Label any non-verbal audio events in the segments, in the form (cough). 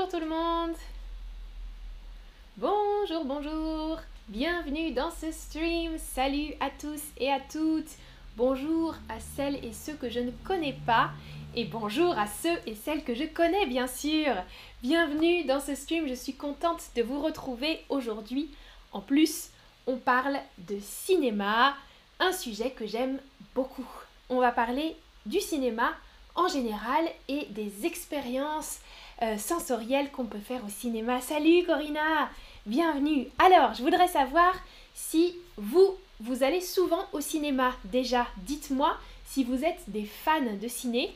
Bonjour tout le monde. Bonjour, bonjour. Bienvenue dans ce stream. Salut à tous et à toutes. Bonjour à celles et ceux que je ne connais pas et bonjour à ceux et celles que je connais bien sûr. Bienvenue dans ce stream, je suis contente de vous retrouver aujourd'hui. En plus, on parle de cinéma, un sujet que j'aime beaucoup. On va parler du cinéma en général et des expériences euh, sensorielles qu'on peut faire au cinéma. Salut Corinna, bienvenue. Alors, je voudrais savoir si vous, vous allez souvent au cinéma. Déjà, dites-moi si vous êtes des fans de ciné.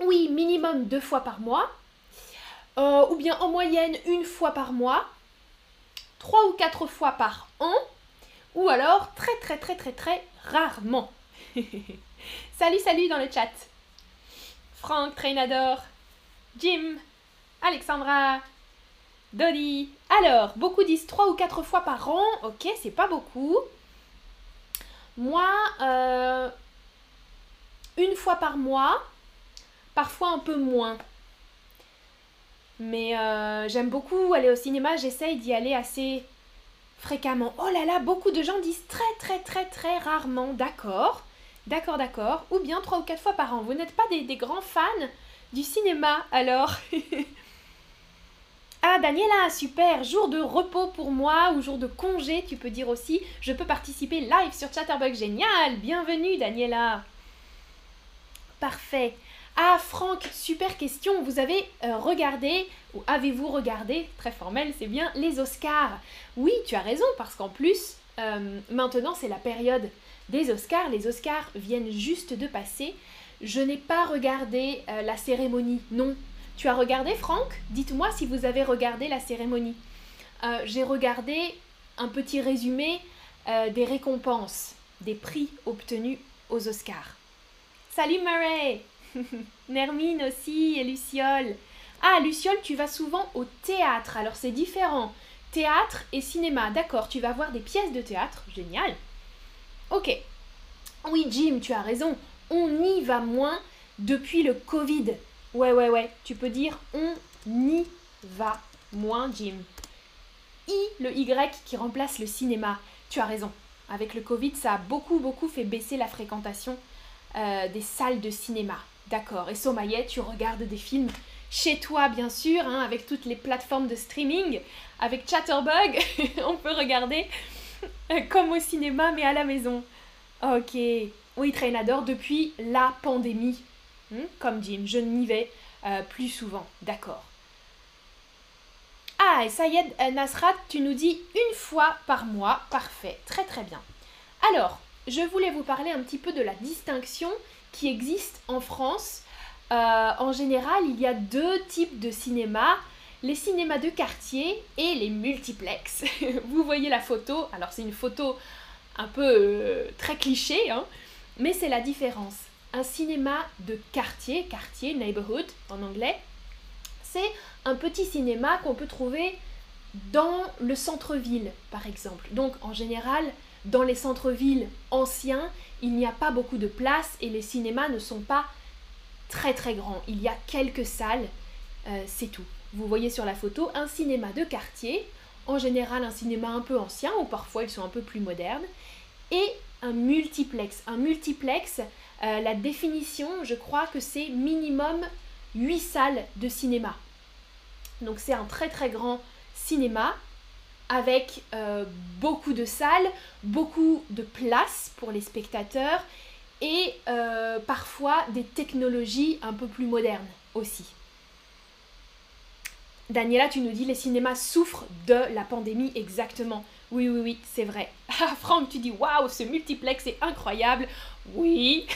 Oui, minimum deux fois par mois. Euh, ou bien en moyenne une fois par mois. Trois ou quatre fois par an. Ou alors très très très très très rarement. (laughs) salut salut dans le chat. Franck, Trainador, Jim, Alexandra, Dodi. Alors, beaucoup disent 3 ou 4 fois par an. Ok, c'est pas beaucoup. Moi, euh, une fois par mois, parfois un peu moins. Mais euh, j'aime beaucoup aller au cinéma, j'essaye d'y aller assez fréquemment. Oh là là, beaucoup de gens disent très très très très rarement, d'accord. D'accord, d'accord. Ou bien trois ou quatre fois par an. Vous n'êtes pas des, grands fans du cinéma, alors (laughs) Ah, Daniela, super. Jour de repos pour moi ou jour de congé, tu peux dire aussi. Je peux participer live sur Chatterbug. Génial. Bienvenue, Daniela. Parfait. Ah, Franck, super question. Vous avez euh, regardé, ou avez-vous regardé, très formel, c'est bien, les Oscars? Oui, tu as raison, parce qu'en plus, euh, maintenant c'est la période des Oscars. Les Oscars viennent juste de passer. Je n'ai pas regardé euh, la cérémonie, non. Tu as regardé, Franck? Dites-moi si vous avez regardé la cérémonie. Euh, j'ai regardé un petit résumé euh, des récompenses, des prix obtenus aux Oscars. Salut Murray (laughs) Nermine aussi et Luciole. Ah, Luciole, tu vas souvent au théâtre, alors c'est différent. Théâtre et cinéma, d'accord, tu vas voir des pièces de théâtre, génial. Ok. Oui, Jim, tu as raison. On y va moins depuis le Covid. Ouais, ouais, ouais. Tu peux dire on y va moins, Jim. I, le Y qui remplace le cinéma. Tu as raison. Avec le Covid, ça a beaucoup, beaucoup fait baisser la fréquentation euh, des salles de cinéma. D'accord. Et Somaïet, tu regardes des films chez toi, bien sûr, hein, avec toutes les plateformes de streaming. Avec Chatterbug, (laughs) on peut regarder comme au cinéma, mais à la maison. Ok. Oui, Trainador, depuis la pandémie. Hmm, comme Jim, je n'y vais euh, plus souvent. D'accord. Ah, et Sayed Nasrat, tu nous dis une fois par mois. Parfait. Très très bien. Alors, je voulais vous parler un petit peu de la distinction qui existe en France. Euh, en général, il y a deux types de cinéma les cinémas de quartier et les multiplex. (laughs) Vous voyez la photo, alors c'est une photo un peu euh, très cliché, hein, mais c'est la différence. Un cinéma de quartier, quartier, neighborhood en anglais, c'est un petit cinéma qu'on peut trouver dans le centre-ville, par exemple. Donc en général, dans les centres-villes anciens, il n'y a pas beaucoup de place et les cinémas ne sont pas très très grands. Il y a quelques salles, euh, c'est tout vous voyez sur la photo un cinéma de quartier, en général un cinéma un peu ancien ou parfois ils sont un peu plus modernes, et un multiplex. Un multiplex, euh, la définition, je crois que c'est minimum 8 salles de cinéma. Donc c'est un très très grand cinéma avec euh, beaucoup de salles, beaucoup de places pour les spectateurs et euh, parfois des technologies un peu plus modernes aussi. Daniela, tu nous dis les cinémas souffrent de la pandémie exactement. Oui, oui, oui, c'est vrai. (laughs) Ah, Franck, tu dis waouh, ce multiplex est incroyable. Oui,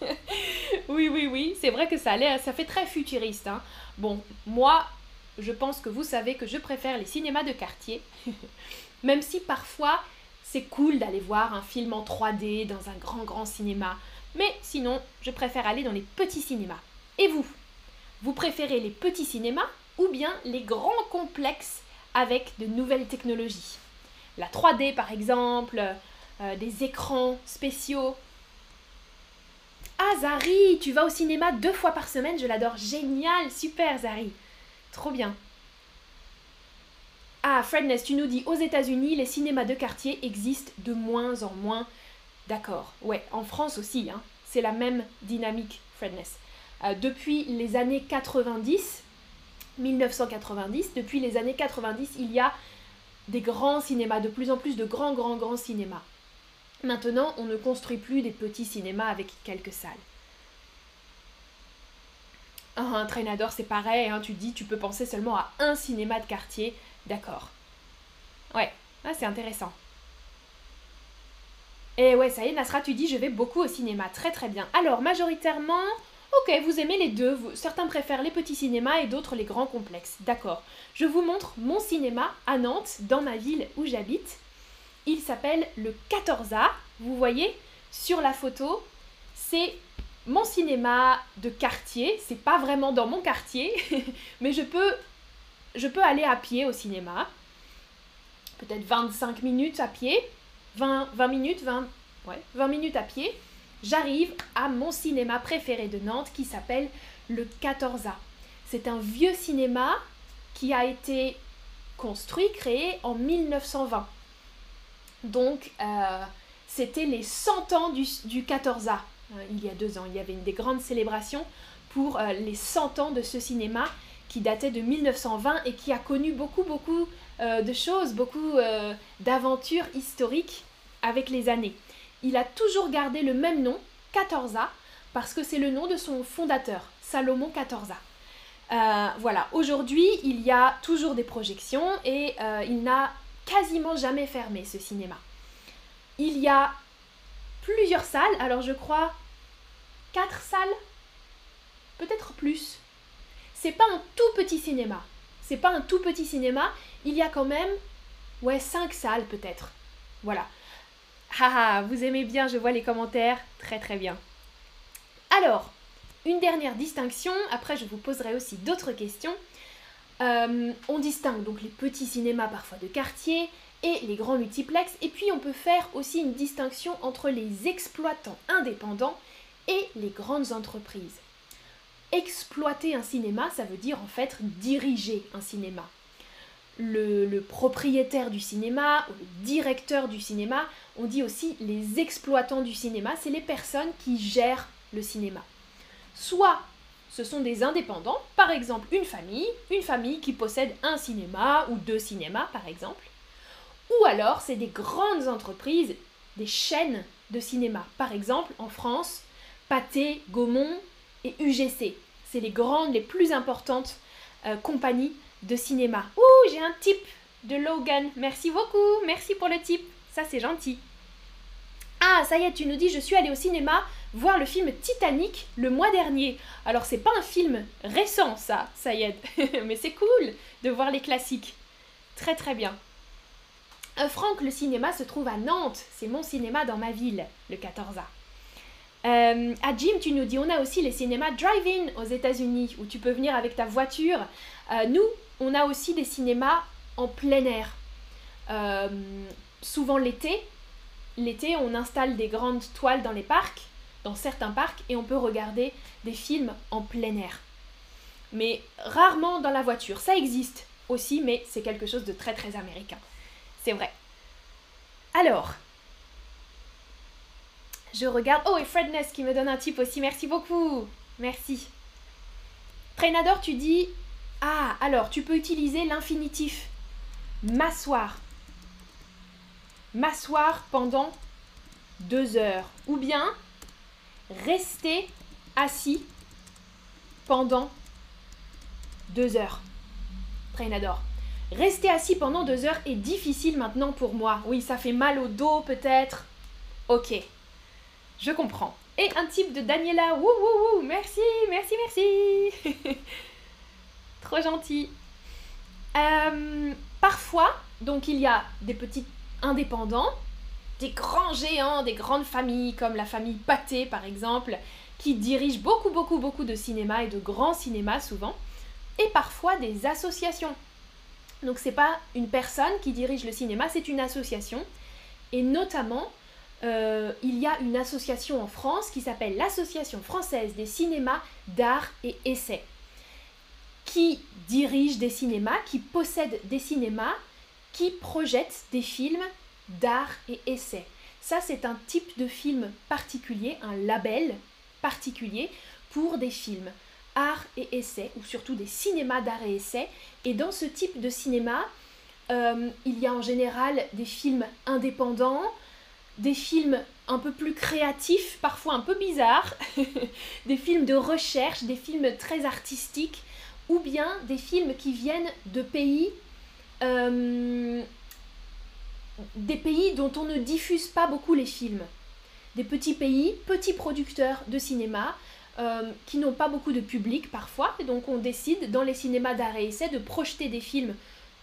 (laughs) oui, oui, oui, c'est vrai que ça, ça fait très futuriste. Hein. Bon, moi, je pense que vous savez que je préfère les cinémas de quartier, (laughs) même si parfois c'est cool d'aller voir un film en 3D dans un grand, grand cinéma. Mais sinon, je préfère aller dans les petits cinémas. Et vous? Vous préférez les petits cinémas ou bien les grands complexes avec de nouvelles technologies? La 3D par exemple, euh, des écrans spéciaux. Ah Zari, tu vas au cinéma deux fois par semaine, je l'adore. Génial, super Zari. trop bien. Ah, Fredness, tu nous dis aux États-Unis, les cinémas de quartier existent de moins en moins. D'accord, ouais, en France aussi, hein. c'est la même dynamique, Fredness. Euh, depuis les années 90, 1990, depuis les années 90, il y a des grands cinémas, de plus en plus de grands, grands, grands cinémas. Maintenant, on ne construit plus des petits cinémas avec quelques salles. Ah, un traînador, c'est pareil, hein, tu dis, tu peux penser seulement à un cinéma de quartier, d'accord. Ouais, ah, c'est intéressant. Et ouais, ça y est, Nasra, tu dis, je vais beaucoup au cinéma, très très bien. Alors, majoritairement, ok, vous aimez les deux, certains préfèrent les petits cinémas et d'autres les grands complexes, d'accord. Je vous montre mon cinéma à Nantes, dans ma ville où j'habite. Il s'appelle le 14A, vous voyez, sur la photo, c'est mon cinéma de quartier, c'est pas vraiment dans mon quartier, (laughs) mais je peux, je peux aller à pied au cinéma. Peut-être 25 minutes à pied, 20, 20 minutes, 20, ouais, 20 minutes à pied. J'arrive à mon cinéma préféré de Nantes qui s'appelle le 14A. C'est un vieux cinéma qui a été construit, créé en 1920. Donc, euh, c'était les 100 ans du, du 14A. Euh, il y a deux ans. Il y avait une des grandes célébrations pour euh, les 100 ans de ce cinéma qui datait de 1920 et qui a connu beaucoup, beaucoup de choses, beaucoup d'aventures historiques avec les années. Il a toujours gardé le même nom, 14A, parce que c'est le nom de son fondateur, Salomon 14A. voilà, aujourd'hui, il y a toujours des projections et il n'a quasiment jamais fermé ce cinéma. Il y a plusieurs salles, alors je crois quatre salles, peut-être plus. C'est pas un tout petit cinéma. C'est pas un tout petit cinéma. Il y a quand même, ouais, cinq salles peut-être. Voilà. Haha, vous aimez bien, je vois les commentaires. Très très bien. Alors, une dernière distinction. Après, je vous poserai aussi d'autres questions. Euh, on distingue donc les petits cinémas parfois de quartier et les grands multiplex. Et puis on peut faire aussi une distinction entre les exploitants indépendants et les grandes entreprises. Exploiter un cinéma, ça veut dire en fait diriger un cinéma. Le, propriétaire du cinéma le directeur du cinéma, on dit aussi les exploitants du cinéma, c'est les personnes qui gèrent le cinéma. Soit ce sont des indépendants, par exemple une famille, une famille qui possède un cinéma ou deux cinémas par exemple, ou alors c'est des grandes entreprises, des chaînes de cinéma. Par exemple en France, Pathé, Gaumont et UGC. C'est les grandes, les plus importantes euh, compagnies de cinéma. J'ai un tip de Logan. Merci beaucoup. Merci pour le tip. Ça, c'est gentil. Ah, ça y est, tu nous dis, je suis allée au cinéma voir le film Titanic le mois dernier. Alors, c'est pas un film récent, ça, ça y est. (laughs) Mais c'est cool de voir les classiques. Très, très bien. Euh, Franck, le cinéma se trouve à Nantes. C'est mon cinéma dans ma ville, le 14A. Euh, à Jim, tu nous dis, on a aussi les cinémas drive-in aux États-Unis, où tu peux venir avec ta voiture. Euh, nous, on a aussi des cinémas en plein air. Euh, souvent l'été. L'été, on installe des grandes toiles dans les parcs, dans certains parcs, et on peut regarder des films en plein air. Mais rarement dans la voiture. Ça existe aussi, mais c'est quelque chose de très très américain. C'est vrai. Alors, je regarde. Oh, et Fredness qui me donne un tip aussi. Merci beaucoup. Merci. Trainador, tu dis Ah, alors tu peux utiliser l'infinitif. M'asseoir. M'asseoir pendant deux heures. Ou bien rester assis pendant deux heures. Trainador. Rester assis pendant deux heures est difficile maintenant pour moi. Oui, ça fait mal au dos peut-être. Ok. Je comprends. Et un type de Daniela. Wouh, wouh. Merci, merci, merci. (laughs) Trop gentil. Euh, parfois, donc il y a des petits indépendants, des grands géants, des grandes familles, comme la famille Pathé par exemple, qui dirigent beaucoup, beaucoup, beaucoup de cinéma et de grands cinémas souvent, et parfois des associations. Donc c'est pas une personne qui dirige le cinéma, c'est une association, et notamment euh, il y a une association en France qui s'appelle l'Association française des cinémas d'art et essai, qui dirigent des cinémas, qui possèdent des cinémas, qui projettent des films d'art et essai. Ça, c'est un type de film particulier, un label particulier pour des films art et essai, ou surtout des cinémas d'art et essai. Et dans ce type de cinéma, euh, il y a en général des films indépendants, des films un peu plus créatifs, parfois un peu bizarres, (laughs) des films de recherche, des films très artistiques, ou bien des films qui viennent de pays, euh, des pays dont on ne diffuse pas beaucoup les films. Des petits pays, petits producteurs de cinéma, euh, qui n'ont pas beaucoup de public parfois, et donc on décide dans les cinémas d'art et essai de projeter des films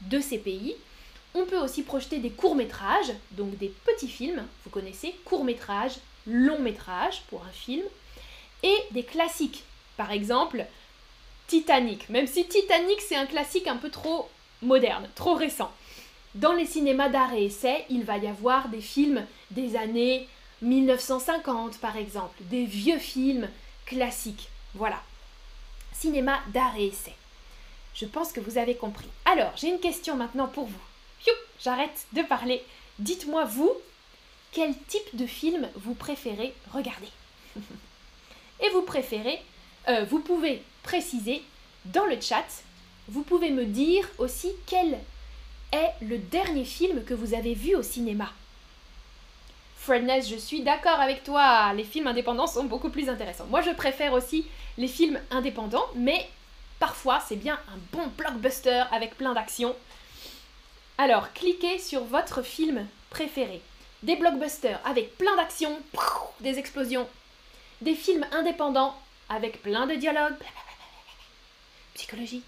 de ces pays. On peut aussi projeter des courts-métrages, donc des petits films, vous connaissez, courts-métrages, longs-métrages pour un film, et des classiques, par exemple Titanic, même si Titanic c'est un classique un peu trop moderne, trop récent. Dans les cinémas d'art et essai, il va y avoir des films des années 1950 par exemple, des vieux films classique. Voilà. Cinéma d'art et essai. Je pense que vous avez compris. Alors, j'ai une question maintenant pour vous. J'arrête de parler. Dites-moi, vous, quel type de film vous préférez regarder? (laughs) Et vous préférez, euh, vous pouvez préciser dans le chat, vous pouvez me dire aussi quel est le dernier film que vous avez vu au cinéma. Fredness, je suis d'accord avec toi, les films indépendants sont beaucoup plus intéressants. Moi, je préfère aussi les films indépendants, mais parfois, c'est bien un bon blockbuster avec plein d'action. Alors, cliquez sur votre film préféré. Des blockbusters avec plein d'action, des explosions. Des films indépendants avec plein de dialogues, psychologiques.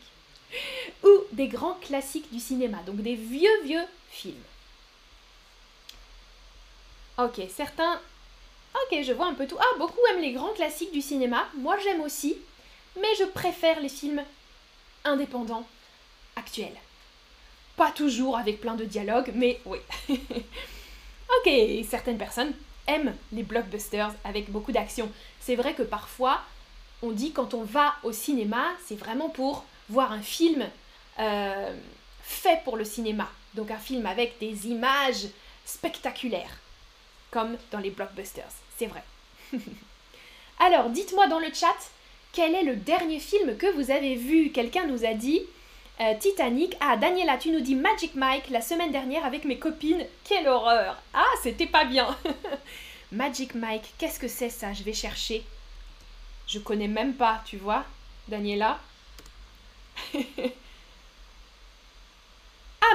Ou des grands classiques du cinéma, donc des vieux, vieux films. Ok, certains... Ok, je vois un peu tout. Ah, beaucoup aiment les grands classiques du cinéma. Moi, j'aime aussi. Mais je préfère les films indépendants actuels. Pas toujours avec plein de dialogues, mais oui. (laughs) ok, certaines personnes aiment les blockbusters avec beaucoup d'action. C'est vrai que parfois, on dit quand on va au cinéma, c'est vraiment pour voir un film euh, fait pour le cinéma. Donc un film avec des images spectaculaires comme dans les blockbusters. C'est vrai. (laughs) Alors, dites-moi dans le chat, quel est le dernier film que vous avez vu? Quelqu'un nous a dit euh, Titanic. Ah, Daniela, tu nous dis Magic Mike la semaine dernière avec mes copines. Quelle horreur Ah, c'était pas bien (laughs) Magic Mike, qu'est-ce que c'est ça? Je vais chercher. Je connais même pas, tu vois, Daniela. (laughs) ah,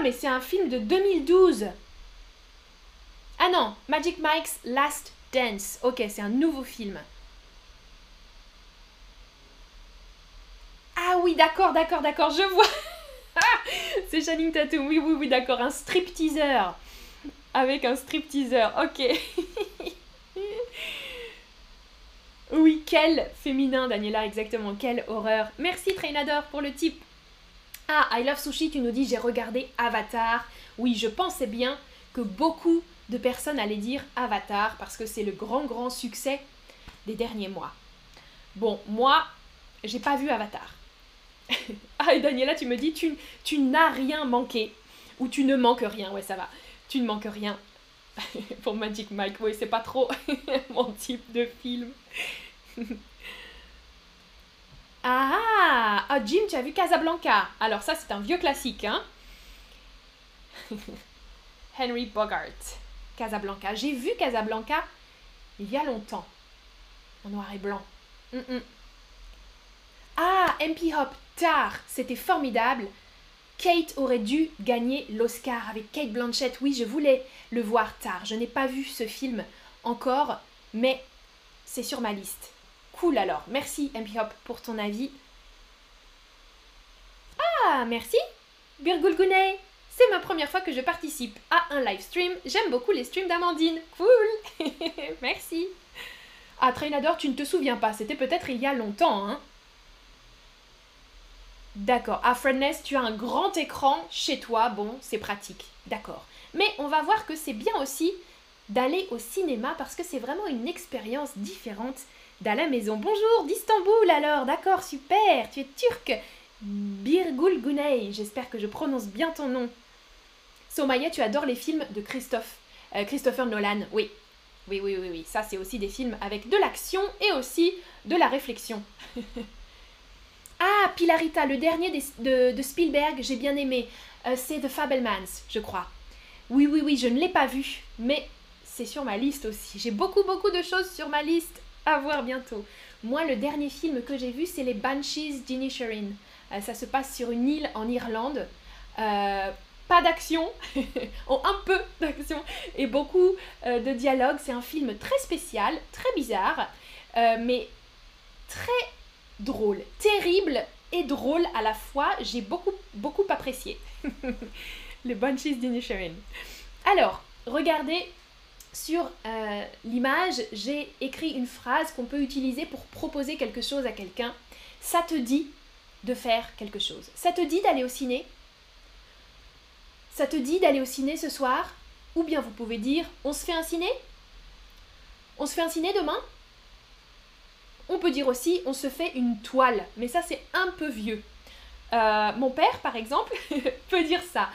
mais c'est un film de 2012 ah non, Magic Mike's Last Dance. Ok, c'est un nouveau film. Ah oui, d'accord, d'accord, d'accord, je vois. (laughs) c'est Shining Tattoo. Oui, oui, oui, d'accord. Un strip teaser. Avec un strip teaser. Ok. (laughs) oui, quel féminin, Daniela, exactement. Quelle horreur. Merci, Trainador, pour le type. Ah, I Love Sushi, tu nous dis j'ai regardé Avatar. Oui, je pensais bien que beaucoup de personnes allaient dire Avatar parce que c'est le grand grand succès des derniers mois. Bon, moi, j'ai pas vu Avatar. (laughs) ah, et Daniela, tu me dis, tu, tu n'as rien manqué. Ou tu ne manques rien, ouais, ça va. Tu ne manques rien. (laughs) Pour Magic Mike, oui, c'est pas trop (laughs) mon type de film. (laughs) ah, ah, Jim, tu as vu Casablanca. Alors ça, c'est un vieux classique, hein Henry Bogart. Casablanca. J'ai vu Casablanca il y a longtemps, en noir et blanc. Ah, MP Hop, tard, c'était formidable. Kate aurait dû gagner l'Oscar avec Kate Blanchett. Oui, je voulais le voir tard. Je n'ai pas vu ce film encore, mais c'est sur ma liste. Cool alors. Merci MP Hop pour ton avis. Ah, merci. Birgulguney. C'est ma première fois que je participe à un live stream. J'aime beaucoup les streams d'Amandine. Cool (laughs) Merci Ah, Trainador, tu ne te souviens pas, c'était peut-être il y a longtemps, hein D'accord. À Fredness, tu as un grand écran chez toi. Bon, c'est pratique. D'accord. Mais on va voir que c'est bien aussi d'aller au cinéma parce que c'est vraiment une expérience différente d'à la maison. Bonjour d'Istanbul alors, d'accord, super, tu es turc. Birgul Gunei, j'espère que je prononce bien ton nom. Somaya, tu adores les films de Christophe, euh, Christopher Nolan, oui. Oui, oui, oui, oui, ça c'est aussi des films avec de l'action et aussi de la réflexion. (laughs) ah, Pilarita, le dernier de, Spielberg, j'ai bien aimé. Euh, c'est The Fabelmans, je crois. Oui, oui, oui, je ne l'ai pas vu, mais c'est sur ma liste aussi. J'ai beaucoup, beaucoup de choses sur ma liste à voir bientôt. Moi, le dernier film que j'ai vu, c'est les Banshees d'Inisherin. Euh, ça se passe sur une île en Irlande. Euh, pas d'action, (laughs) oh, un peu d'action et beaucoup euh, de dialogue. C'est un film très spécial, très bizarre, mais très drôle, terrible et drôle à la fois. J'ai beaucoup, beaucoup apprécié. (laughs) les Banshees d'Inisherin. Alors, regardez sur l'image, j'ai écrit une phrase qu'on peut utiliser pour proposer quelque chose à quelqu'un. Ça te dit de faire quelque chose. Ça te dit d'aller au ciné? Ça te dit d'aller au ciné ce soir? Ou bien vous pouvez dire on se fait un ciné? On se fait un ciné demain? On peut dire aussi on se fait une toile, mais ça c'est un peu vieux. Euh, mon père, par exemple, (laughs) peut dire ça.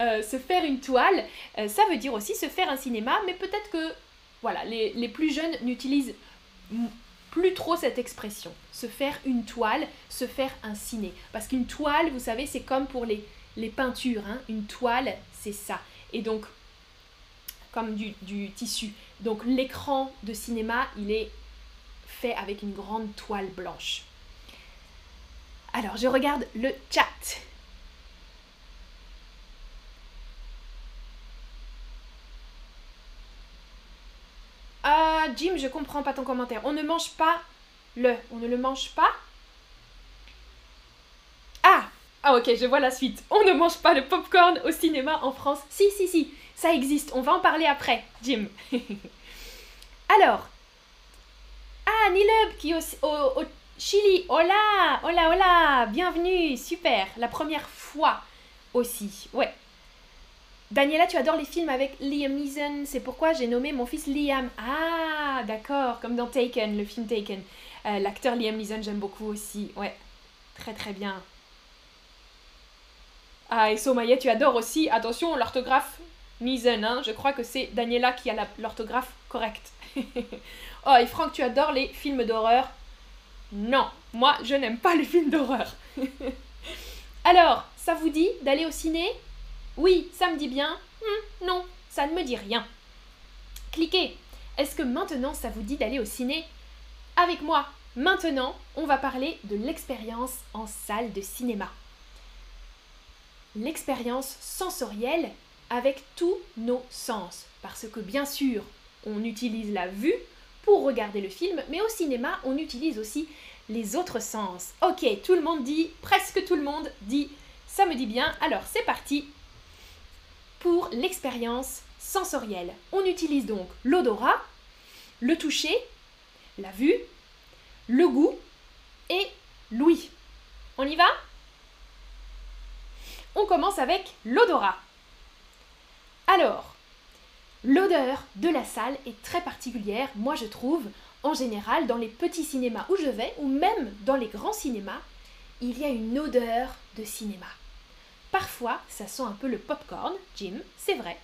Euh, se faire une toile, euh, ça veut dire aussi se faire un cinéma, mais peut-être que voilà, les, plus jeunes n'utilisent plus trop cette expression. Se faire une toile, se faire un ciné. Parce qu'une toile, vous savez, c'est comme pour les, peintures. Hein. Une toile, c'est ça. Et donc, comme du tissu. Donc l'écran de cinéma, il est fait avec une grande toile blanche. Alors, je regarde le chat. Ah, Jim, je comprends pas ton commentaire. On ne mange pas le. On ne le mange pas? Ah Ah, ok, je vois la suite. On ne mange pas le popcorn au cinéma en France. Si, si, si, ça existe. On va en parler après, Jim. (laughs) Alors. Nilub qui est au, au, Chili. Hola Hola, hola Bienvenue Super La première fois aussi. Ouais, Daniela, tu adores les films avec Liam Neeson, c'est pourquoi j'ai nommé mon fils Liam. Ah, d'accord, comme dans Taken, le film Taken. Euh, l'acteur Liam Neeson, j'aime beaucoup aussi. Ouais, très très bien. Ah, et Somaya, tu adores aussi. Attention, l'orthographe Neeson, hein. je crois que c'est Daniela qui a l'orthographe correcte. (laughs) oh, et Franck, tu adores les films d'horreur? Non, moi, je n'aime pas les films d'horreur. (laughs) Alors, ça vous dit d'aller au ciné? Oui, ça me dit bien. Hmm, non, ça ne me dit rien. Cliquez. Est-ce que maintenant ça vous dit d'aller au ciné? Avec moi, maintenant, on va parler de l'expérience en salle de cinéma. L'expérience sensorielle avec tous nos sens. Parce que bien sûr, on utilise la vue pour regarder le film, mais au cinéma, on utilise aussi les autres sens. Ok, tout le monde dit, presque tout le monde dit, ça me dit bien. Alors c'est parti, pour l'expérience sensorielle. On utilise donc l'odorat, le toucher, la vue, le goût et l'ouïe. On y va? On commence avec l'odorat. Alors, l'odeur de la salle est très particulière, moi je trouve, en général, dans les petits cinémas où je vais, ou même dans les grands cinémas, il y a une odeur de cinéma. Parfois, ça sent un peu le popcorn, Jim, c'est vrai.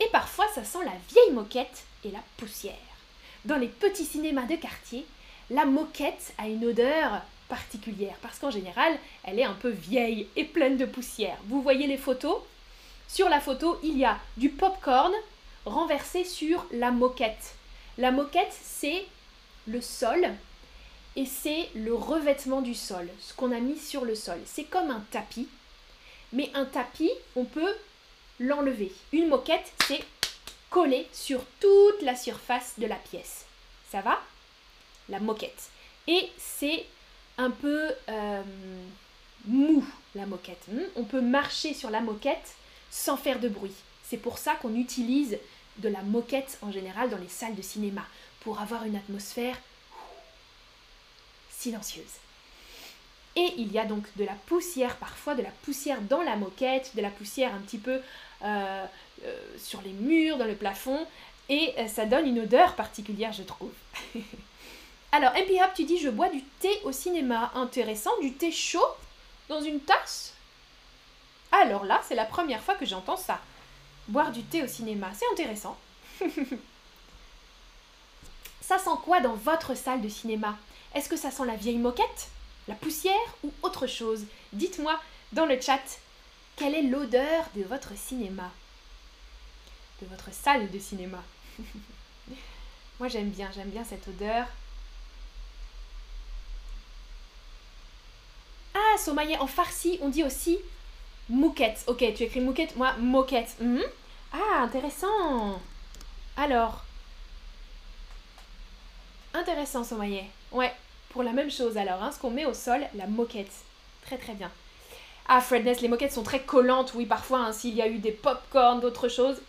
Et parfois, ça sent la vieille moquette et la poussière. Dans les petits cinémas de quartier, la moquette a une odeur particulière parce qu'en général, elle est un peu vieille et pleine de poussière. Vous voyez les photos? Sur la photo, il y a du popcorn renversé sur la moquette. La moquette, c'est le sol et c'est le revêtement du sol, ce qu'on a mis sur le sol. C'est comme un tapis mais un tapis, on peut l'enlever. Une moquette, c'est coller sur toute la surface de la pièce. Ça va? La moquette. Et c'est un peu euh, mou, la moquette. Hmm? On peut marcher sur la moquette sans faire de bruit. C'est pour ça qu'on utilise de la moquette en général dans les salles de cinéma, pour avoir une atmosphère silencieuse. Et il y a donc de la poussière, parfois de la poussière dans la moquette, de la poussière un petit peu euh, euh, sur les murs, dans le plafond, et euh, ça donne une odeur particulière, je trouve. (laughs) Alors, MP Hub, tu dis je bois du thé au cinéma. Intéressant, du thé chaud Dans une tasse? Alors là, c'est la première fois que j'entends ça. Boire du thé au cinéma, c'est intéressant. (laughs) ça sent quoi dans votre salle de cinéma? Est-ce que ça sent la vieille moquette La poussière ou autre chose? Dites-moi dans le chat quelle est l'odeur de votre cinéma? De votre salle de cinéma. (laughs) Moi j'aime bien, j'aime bien cette odeur. Ah, Somaïe, en farci, on dit aussi mouquette. Ok, tu écris mouquette, moi moquette. Mhm. Ah, intéressant. Alors. Intéressant, Somaïe. Ouais, pour la même chose alors, hein, ce qu'on met au sol, la moquette. Très très bien. Ah, Fredness, les moquettes sont très collantes, oui, parfois, hein, s'il y a eu des pop-corn, d'autres choses.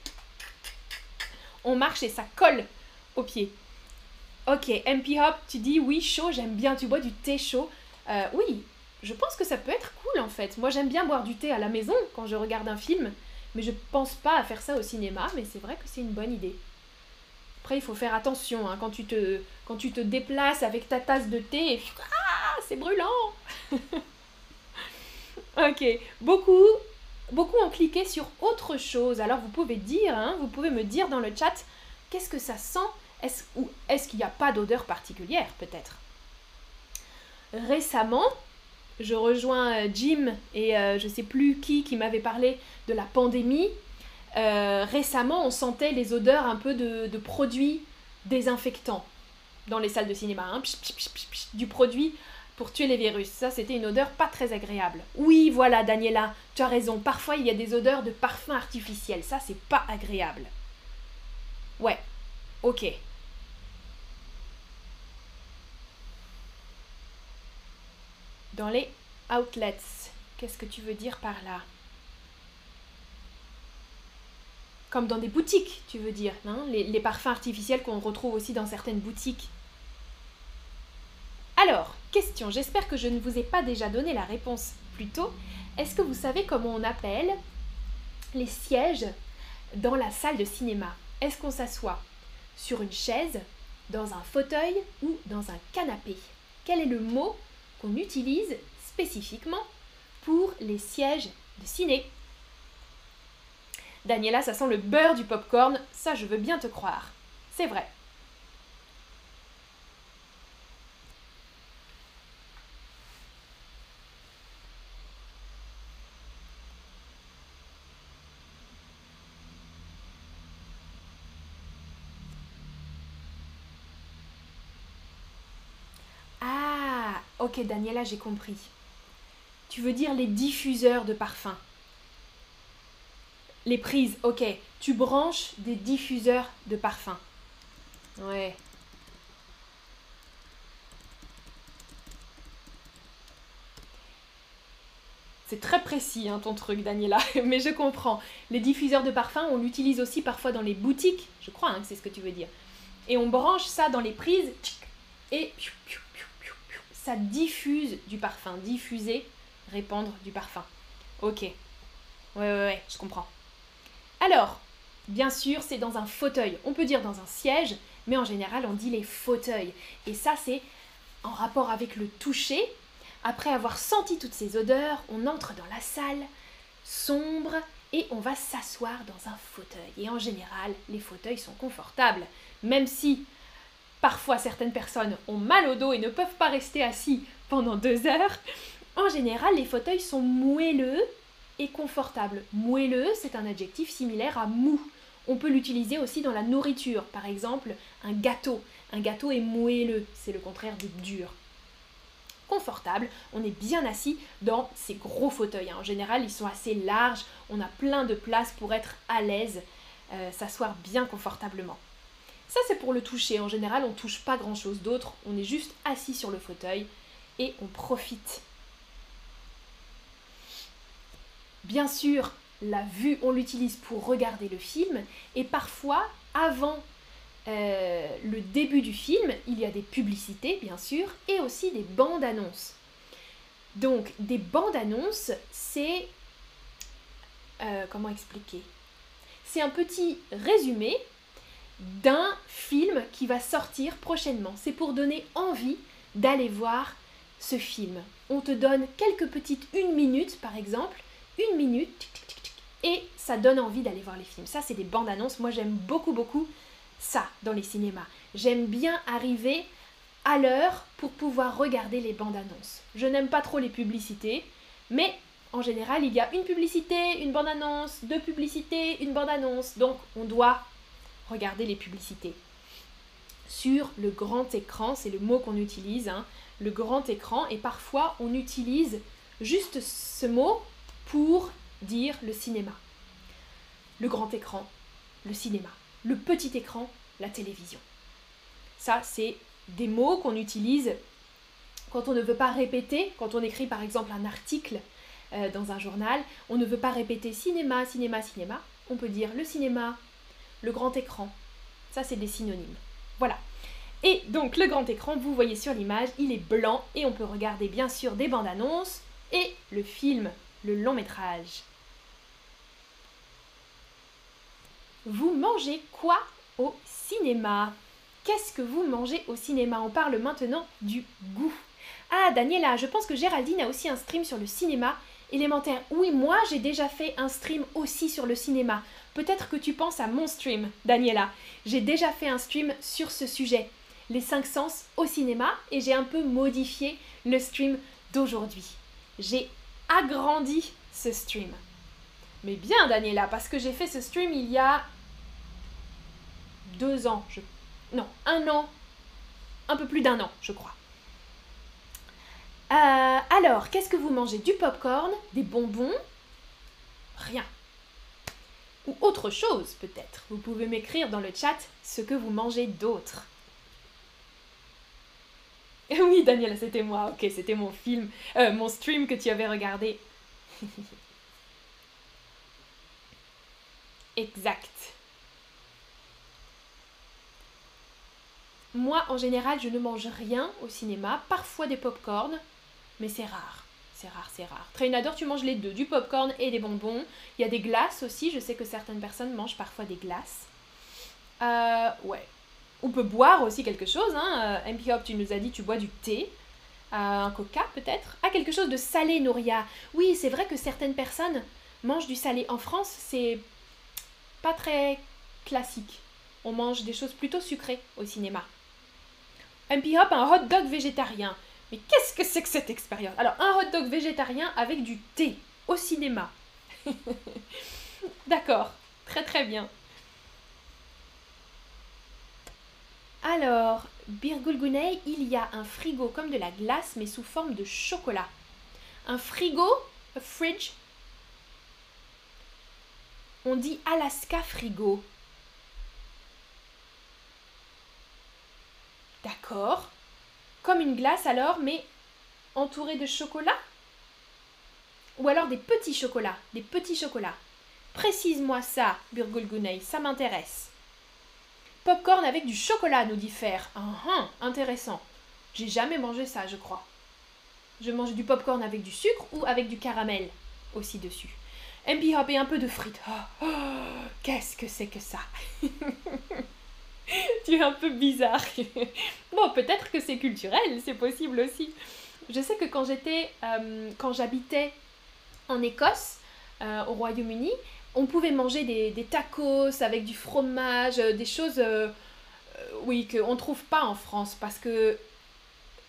On marche et ça colle au pied. Ok, MP Hop, tu dis oui, chaud, j'aime bien, tu bois du thé chaud. Euh, oui, je pense que ça peut être cool en fait. Moi j'aime bien boire du thé à la maison quand je regarde un film, mais je pense pas à faire ça au cinéma, mais c'est vrai que c'est une bonne idée. Après il faut faire attention hein, quand, tu te, déplaces avec ta tasse de thé et ah, c'est brûlant. (laughs) Ok, beaucoup, beaucoup ont cliqué sur autre chose, alors vous pouvez dire, hein, vous pouvez me dire dans le chat qu'est-ce que ça sent? Ou est-ce qu'il n'y a pas d'odeur particulière peut-être? Récemment, je rejoins euh, Jim et euh, je sais plus qui qui m'avait parlé de la pandémie. Euh, récemment, on sentait les odeurs un peu de, produits désinfectants dans les salles de cinéma. Hein. du produit pour tuer les virus. Ça, c'était une odeur pas très agréable. Oui, voilà, Daniela, tu as raison. Parfois, il y a des odeurs de parfum artificiel. Ça, c'est pas agréable. Ouais, ok. Les outlets, qu'est-ce que tu veux dire par là? Comme dans des boutiques, tu veux dire, hein? Les, les parfums artificiels qu'on retrouve aussi dans certaines boutiques. Alors, question, j'espère que je ne vous ai pas déjà donné la réponse plus tôt. Est-ce que vous savez comment on appelle les sièges dans la salle de cinéma? Est-ce qu'on s'assoit sur une chaise, dans un fauteuil ou dans un canapé? Quel est le mot qu'on utilise spécifiquement pour les sièges de ciné. Daniela, ça sent le beurre du popcorn, ça je veux bien te croire. C'est vrai. Ok, Daniela, j'ai compris. Tu veux dire les diffuseurs de parfum. Les prises, ok. Tu branches des diffuseurs de parfum. Ouais. C'est très précis hein, ton truc, Daniela, (laughs) mais je comprends. Les diffuseurs de parfum, on l'utilise aussi parfois dans les boutiques, je crois hein, que c'est ce que tu veux dire. Et on branche ça dans les prises et ça diffuse du parfum. Diffuser, répandre du parfum. Ok. Ouais, ouais, ouais, je comprends. Alors, bien sûr, c'est dans un fauteuil. On peut dire dans un siège, mais en général, on dit les fauteuils. Et ça, c'est en rapport avec le toucher. Après avoir senti toutes ces odeurs, on entre dans la salle sombre et on va s'asseoir dans un fauteuil. Et en général, les fauteuils sont confortables, même si Parfois, certaines personnes ont mal au dos et ne peuvent pas rester assis pendant deux heures. En général, les fauteuils sont moelleux et confortables. Moelleux, c'est un adjectif similaire à mou. On peut l'utiliser aussi dans la nourriture. Par exemple, un gâteau. Un gâteau est moelleux, c'est le contraire de dur. Confortable, on est bien assis dans ces gros fauteuils. En général, ils sont assez larges, on a plein de place pour être à l'aise, euh, s'asseoir bien confortablement. Ça, c'est pour le toucher. En général, on touche pas grand-chose d'autre. On est juste assis sur le fauteuil et on profite. Bien sûr, la vue, on l'utilise pour regarder le film et parfois, avant euh, le début du film, il y a des publicités, bien sûr, et aussi des bandes annonces. Donc, des bandes annonces, c'est... Euh, comment expliquer? C'est un petit résumé d'un film qui va sortir prochainement. C'est pour donner envie d'aller voir ce film. on te donne quelques petites une minute par exemple, une minute, et ça donne envie d'aller voir les films. Ça, c'est des bandes annonces. Moi, j'aime beaucoup, beaucoup ça dans les cinémas. J'aime bien arriver à l'heure pour pouvoir regarder les bandes annonces. Je n'aime pas trop les publicités, mais en général, il y a une publicité, une bande annonce, deux publicités, une bande annonce. Donc, on doit regarder les publicités. Sur le grand écran, c'est le mot qu'on utilise, hein, le grand écran, et parfois on utilise juste ce mot pour dire le cinéma. Le grand écran, le cinéma. Le petit écran, la télévision. Ça, c'est des mots qu'on utilise quand on ne veut pas répéter, quand on écrit par exemple un article euh, dans un journal, on ne veut pas répéter cinéma, cinéma, cinéma. On peut dire le cinéma, le grand écran. Ça, c'est des synonymes. Voilà. Et donc, le grand écran, vous voyez sur l'image, il est blanc et on peut regarder bien sûr des bandes annonces et le film, le long métrage. Vous mangez quoi au cinéma? Qu'est-ce que vous mangez au cinéma? On parle maintenant du goût. Ah, Daniela, je pense que Géraldine a aussi un stream sur le cinéma Oui, moi j'ai déjà fait un stream aussi sur le cinéma. Peut-être que tu penses à mon stream, Daniela. J'ai déjà fait un stream sur ce sujet, les cinq sens au cinéma, et j'ai un peu modifié le stream d'aujourd'hui. J'ai agrandi ce stream. Mais bien, Daniela, parce que j'ai fait ce stream il y a deux ans, non, un an, un peu plus d'un an, je crois. Euh, alors, qu'est-ce que vous mangez? Du popcorn Des bonbons? Rien. Ou autre chose, peut-être. Vous pouvez m'écrire dans le chat ce que vous mangez d'autre. (laughs) Oui, Daniela, c'était moi. Ok, c'était mon film, euh, mon stream que tu avais regardé. (laughs) exact. Moi, en général, je ne mange rien au cinéma, parfois des pop-corn, mais c'est rare. C'est rare, c'est rare. Trainador, tu manges les deux, du pop-corn et des bonbons. Il y a des glaces aussi, je sais que certaines personnes mangent parfois des glaces. Euh, ouais. On peut boire aussi quelque chose. Hein. Euh, MP Hop, tu nous as dit, tu bois du thé. Euh, un coca peut-être. Ah, quelque chose de salé, Nouria. Oui, c'est vrai que certaines personnes mangent du salé. En France, c'est pas très classique. On mange des choses plutôt sucrées au cinéma. MP Hop, un hot dog végétarien. Mais qu'est-ce que c'est que cette expérience? Alors, un hot dog végétarien avec du thé au cinéma. (laughs) D'accord, très très bien. Alors, Birgulgunei, il y a un frigo comme de la glace mais sous forme de chocolat. Un frigo, a fridge, on dit Alaska frigo. D'accord. Comme une glace alors, mais entourée de chocolat Ou alors des petits chocolats, des petits chocolats. Précise-moi ça, Burgulgunei, ça m'intéresse. Popcorn avec du chocolat, nous dit Fer. Ah, ah, intéressant. J'ai jamais mangé ça, je crois. Je mange du popcorn avec du sucre ou avec du caramel aussi dessus. MP Hop et un peu de frites. Oh, Qu'est-ce que c'est que ça? (laughs) (laughs) Tu es un peu bizarre. (laughs) bon, peut-être que c'est culturel, c'est possible aussi. Je sais que quand j'étais, euh, quand j'habitais en Écosse, euh, au Royaume-Uni, on pouvait manger des, tacos avec du fromage, euh, des choses, oui, qu'on ne trouve pas en France. Parce que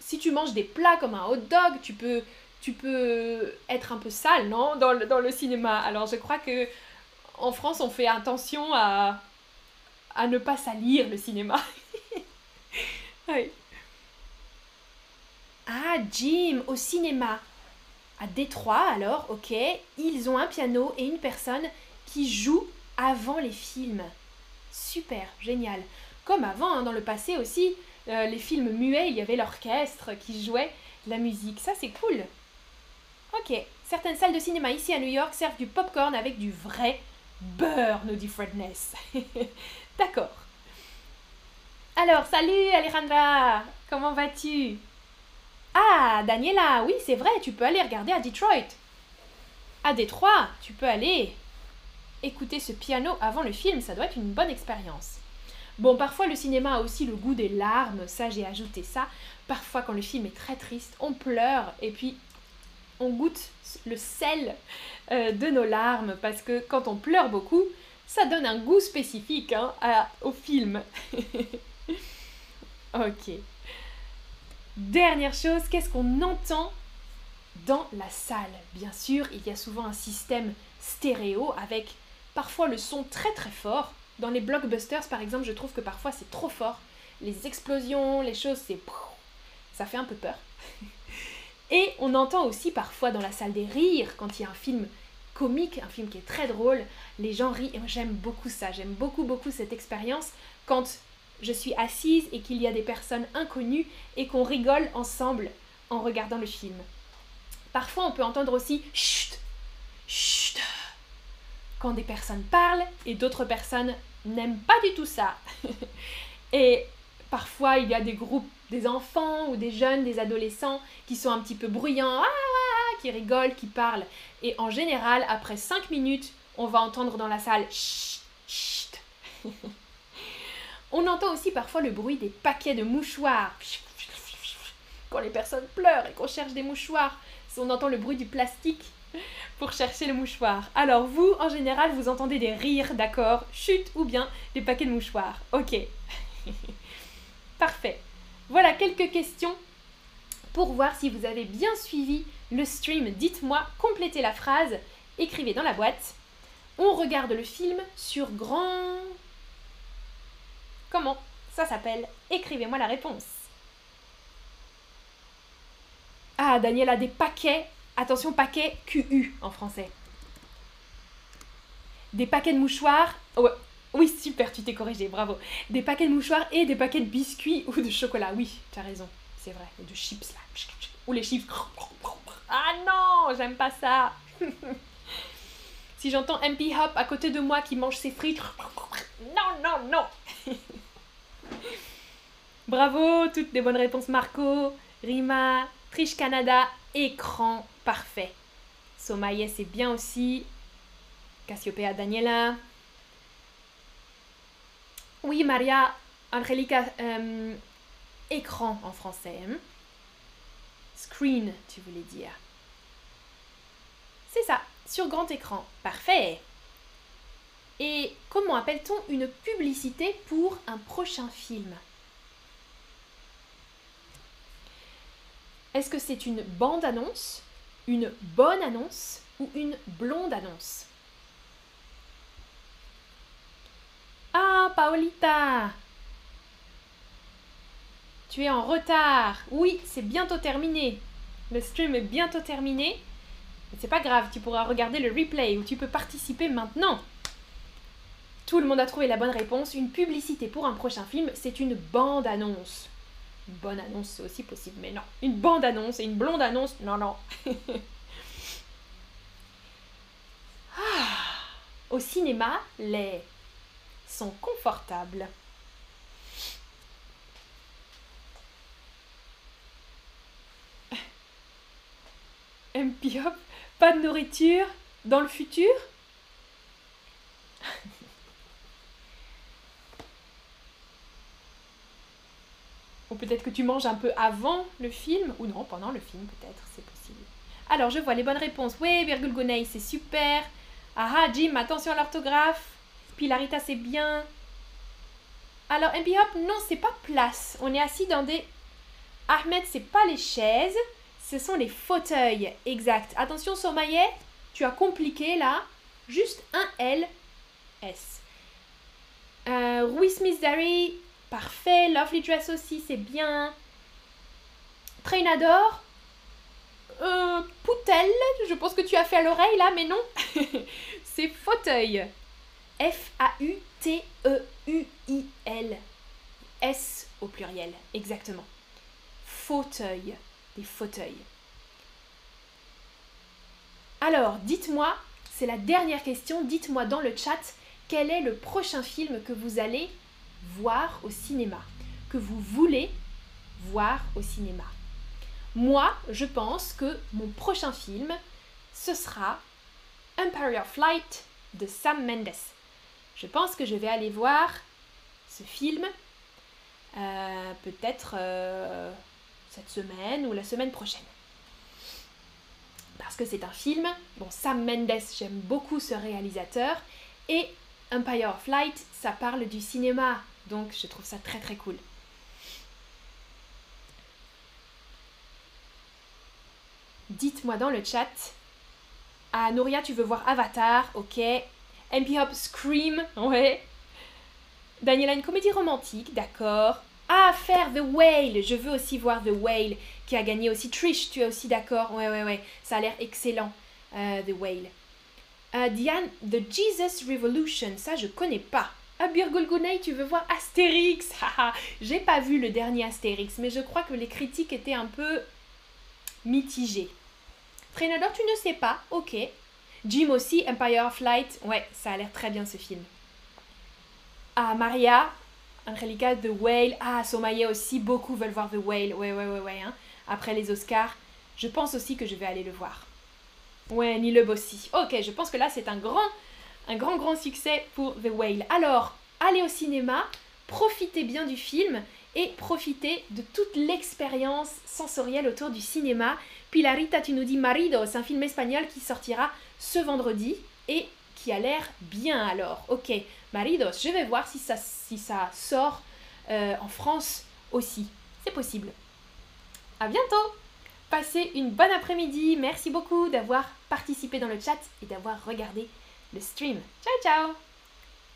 si tu manges des plats comme un hot dog, tu peux tu peux être un peu sale, non? Dans le, dans le cinéma. Alors je crois que en France, on fait attention à, à ne pas salir le cinéma. (laughs) Ah, Jim, au cinéma. À Détroit, alors, ok, ils ont un piano et une personne qui joue avant les films. Super, génial. Comme avant, hein, dans le passé aussi, euh, les films muets, il y avait l'orchestre qui jouait la musique. Ça, c'est cool. Ok, certaines salles de cinéma ici à New York servent du popcorn avec du vrai beurre, nous dit Fredness. (laughs) D'accord. Alors, salut Alejandra, comment vas-tu? Ah, Daniela, oui, c'est vrai, tu peux aller regarder à Detroit. À Détroit, tu peux aller écouter ce piano avant le film, ça doit être une bonne expérience. Bon, parfois le cinéma a aussi le goût des larmes, ça j'ai ajouté ça. Parfois quand le film est très triste, on pleure et puis on goûte le sel euh, de nos larmes parce que quand on pleure beaucoup, ça donne un goût spécifique hein, au film. (laughs) ok. Dernière chose, qu'est-ce qu'on entend dans la salle? Bien sûr, il y a souvent un système stéréo avec parfois le son très très fort. Dans les blockbusters, par exemple, je trouve que parfois c'est trop fort. Les explosions, les choses, c'est... Ça fait un peu peur. (laughs) Et on entend aussi parfois dans la salle des rires, quand il y a un film comique, un film qui est très drôle, les gens rient. Et j'aime beaucoup ça, j'aime beaucoup beaucoup cette expérience quand je suis assise et qu'il y a des personnes inconnues et qu'on rigole ensemble en regardant le film. Parfois on peut entendre aussi chut, chut, quand des personnes parlent et d'autres personnes n'aiment pas du tout ça. (laughs) et parfois il y a des groupes, des enfants ou des jeunes, des adolescents qui sont un petit peu bruyants, ah, qui rigolent, qui parlent. Et en général, après 5 minutes, on va entendre dans la salle chut, chut. (laughs) on entend aussi parfois le bruit des paquets de mouchoirs. Quand les personnes pleurent et qu'on cherche des mouchoirs, on entend le bruit du plastique pour chercher le mouchoir. Alors vous, en général, vous entendez des rires, d'accord, chute ou bien des paquets de mouchoirs. Ok. (laughs) Parfait. Voilà quelques questions pour voir si vous avez bien suivi le stream. Dites-moi, complétez la phrase, écrivez dans la boîte. On regarde le film sur grand... Comment Ça s'appelle? Écrivez-moi la réponse. Ah, Daniel a des paquets. Attention, paquets QU en français. Des paquets de mouchoirs. oui, super, tu t'es corrigé, bravo. Des paquets de mouchoirs et des paquets de biscuits ou de chocolat. Oui, tu as raison, c'est vrai. de chips là. Ou les chips. Ah non, j'aime pas ça. si j'entends MP Hop à côté de moi qui mange ses frites. Non, non, non. Bravo, toutes des bonnes réponses Marco, Rima, Triche Canada, écran parfait. Somaïe, c'est bien aussi. Cassiopeia Daniela. Oui, Maria, Angelica, euh, écran en français. Screen, tu voulais dire. C'est ça, sur grand écran. Parfait. Et comment appelle-t-on une publicité pour un prochain film? Est-ce que c'est une bande-annonce, une bonne annonce ou une blonde annonce Ah, Paolita Tu es en retard. Oui, c'est bientôt terminé. Le stream est bientôt terminé. C'est pas grave, tu pourras regarder le replay ou tu peux participer maintenant. Tout le monde a trouvé la bonne réponse. Une publicité pour un prochain film, c'est une bande-annonce. Bonne annonce, c'est aussi possible, mais non. Une bande annonce et une blonde annonce, non, non. (laughs) Ah. Au cinéma, les sont confortables. (laughs) MP Hop, pas de nourriture dans le futur Ou peut-être que tu manges un peu avant le film, ou non, pendant le film peut-être, c'est possible. Alors, je vois les bonnes réponses. Oui, virgule Gonei, c'est super. Ah ah, Jim, attention à l'orthographe. Pilarita, c'est bien. Alors, MP Hop, non, c'est pas place. On est assis dans des... Ahmed, c'est pas les chaises, ce sont les fauteuils. Exact. Attention, Somaye, tu as compliqué là. Juste un L, S. Euh, Rui Smith Parfait. Lovely Dress aussi, c'est bien. Trainador. Euh, Poutel, je pense que tu as fait à l'oreille là, mais non. (laughs) c'est fauteuil. F-A-U-T-E-U-I-L. S au pluriel, exactement. Fauteuil. Des fauteuils. Alors, dites-moi, c'est la dernière question, dites-moi dans le chat quel est le prochain film que vous allez voir au cinéma, que vous voulez voir au cinéma. Moi, je pense que mon prochain film, ce sera Imperial Flight de Sam Mendes. Je pense que je vais aller voir ce film euh, peut-être euh, cette semaine ou la semaine prochaine. parce que c'est un film. Bon, Sam Mendes, j'aime beaucoup ce réalisateur. Et Empire of Light, ça parle du cinéma. Donc je trouve ça très très cool. Dites-moi dans le chat. Ah, Nouria, tu veux voir Avatar, ok. MP Hop Scream, ouais. Daniela, une comédie romantique, d'accord. Ah, faire The Whale, je veux aussi voir The Whale, qui a gagné aussi Trish, tu es aussi d'accord Ouais, ouais, ouais, ça a l'air excellent, euh, The Whale. Euh, Diane, The Jesus Revolution, ça je connais pas. Ah, Birgulgunei, tu veux voir Astérix? (laughs) J'ai pas vu le dernier Astérix, mais je crois que les critiques étaient un peu mitigées. Trainador, tu ne sais pas Ok. Jim aussi, Empire of Light. Ouais, ça a l'air très bien ce film. Ah, Maria, Angelica, The Whale. Ah, Somalia aussi, beaucoup veulent voir The Whale. Ouais, ouais, ouais, ouais. Hein. Après les Oscars, je pense aussi que je vais aller le voir. Ouais, ni le Bossy. Ok, je pense que là, c'est un grand, un grand, grand succès pour The Whale. Alors, allez au cinéma, profitez bien du film et profitez de toute l'expérience sensorielle autour du cinéma. Pilarita, tu nous dis Marido, c'est un film espagnol qui sortira ce vendredi et qui a l'air bien alors. Ok, Maridos, je vais voir si ça, sort euh, en France aussi. C'est possible. À bientôt Passez une bonne après-midi. Merci beaucoup d'avoir participé dans le chat et d'avoir regardé le stream. Ciao ciao